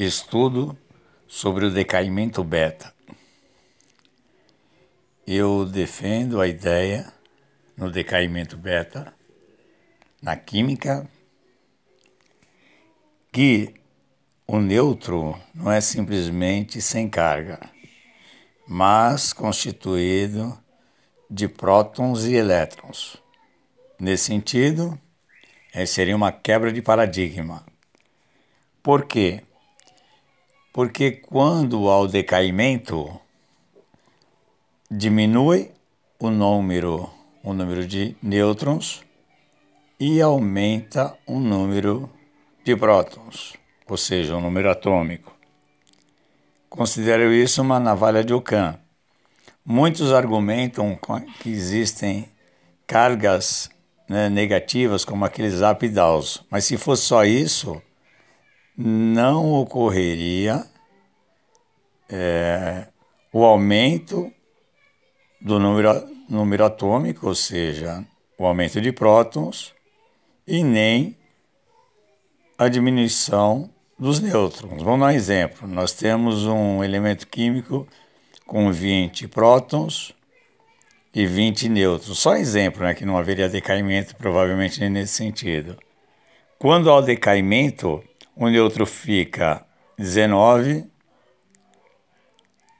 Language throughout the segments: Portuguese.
Estudo sobre o decaimento beta. Eu defendo a ideia no decaimento beta, na química, que o neutro não é simplesmente sem carga, mas constituído de prótons e elétrons. Nesse sentido, seria uma quebra de paradigma. Por quê? Porque quando há o decaimento, diminui o número, o número de nêutrons e aumenta o número de prótons, ou seja, o número atômico. Considero isso uma navalha de Ockham. Muitos argumentam que existem cargas né, negativas como aqueles up downs, mas se fosse só isso, não ocorreria é, o aumento do número, número atômico, ou seja, o aumento de prótons, e nem a diminuição dos nêutrons. Vamos dar um exemplo. Nós temos um elemento químico com 20 prótons e 20 nêutrons. Só exemplo, né, que não haveria decaimento, provavelmente nesse sentido. Quando há o decaimento, o nêutron fica 19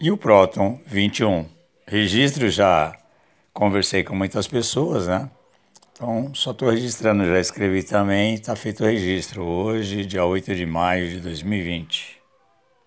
e o próton 21. Registro já conversei com muitas pessoas, né? Então, só estou registrando, já escrevi também, está feito o registro hoje, dia 8 de maio de 2020.